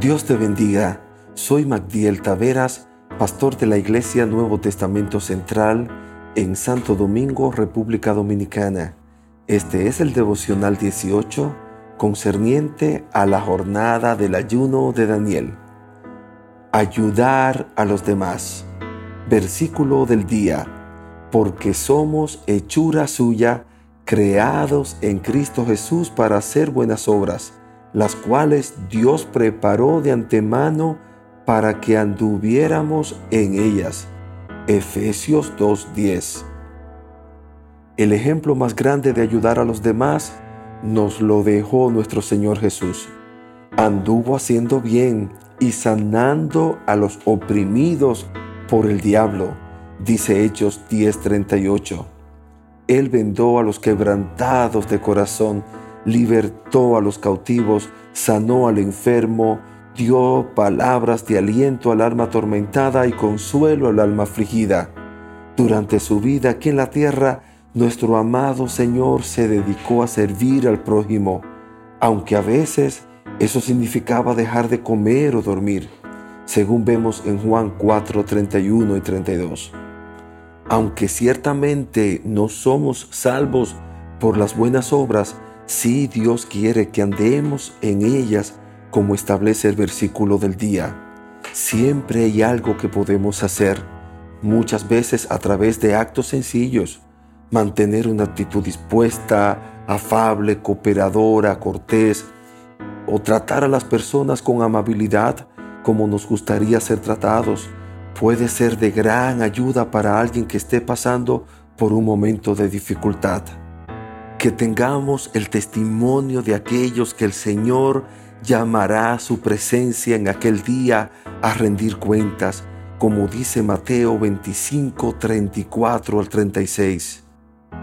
Dios te bendiga. Soy Magdiel Taveras, pastor de la Iglesia Nuevo Testamento Central en Santo Domingo, República Dominicana. Este es el devocional 18 concerniente a la jornada del ayuno de Daniel. Ayudar a los demás. Versículo del día. Porque somos hechura suya, creados en Cristo Jesús para hacer buenas obras las cuales Dios preparó de antemano para que anduviéramos en ellas. Efesios 2.10. El ejemplo más grande de ayudar a los demás nos lo dejó nuestro Señor Jesús. Anduvo haciendo bien y sanando a los oprimidos por el diablo, dice Hechos 10:38. Él vendó a los quebrantados de corazón libertó a los cautivos, sanó al enfermo, dio palabras de aliento al alma atormentada y consuelo al alma afligida. Durante su vida aquí en la tierra, nuestro amado Señor se dedicó a servir al prójimo, aunque a veces eso significaba dejar de comer o dormir, según vemos en Juan 4, 31 y 32. Aunque ciertamente no somos salvos por las buenas obras, si Dios quiere que andemos en ellas como establece el versículo del día. Siempre hay algo que podemos hacer, muchas veces a través de actos sencillos. Mantener una actitud dispuesta, afable, cooperadora, cortés, o tratar a las personas con amabilidad como nos gustaría ser tratados, puede ser de gran ayuda para alguien que esté pasando por un momento de dificultad que tengamos el testimonio de aquellos que el Señor llamará a su presencia en aquel día a rendir cuentas, como dice Mateo 25, 34 al 36.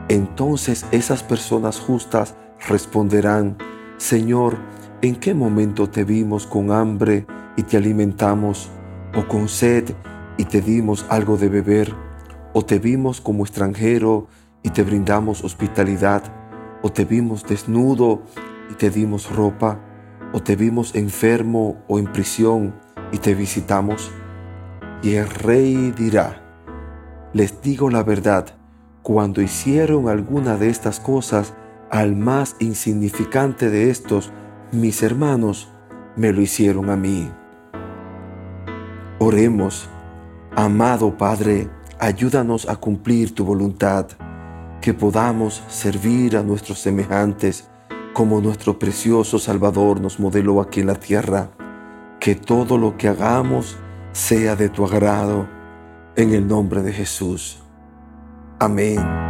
Entonces esas personas justas responderán, Señor, ¿en qué momento te vimos con hambre y te alimentamos, o con sed y te dimos algo de beber, o te vimos como extranjero y te brindamos hospitalidad? O te vimos desnudo y te dimos ropa, o te vimos enfermo o en prisión y te visitamos. Y el rey dirá, les digo la verdad, cuando hicieron alguna de estas cosas al más insignificante de estos, mis hermanos, me lo hicieron a mí. Oremos, amado Padre, ayúdanos a cumplir tu voluntad que podamos servir a nuestros semejantes como nuestro precioso Salvador nos modeló aquí en la tierra. Que todo lo que hagamos sea de tu agrado. En el nombre de Jesús. Amén.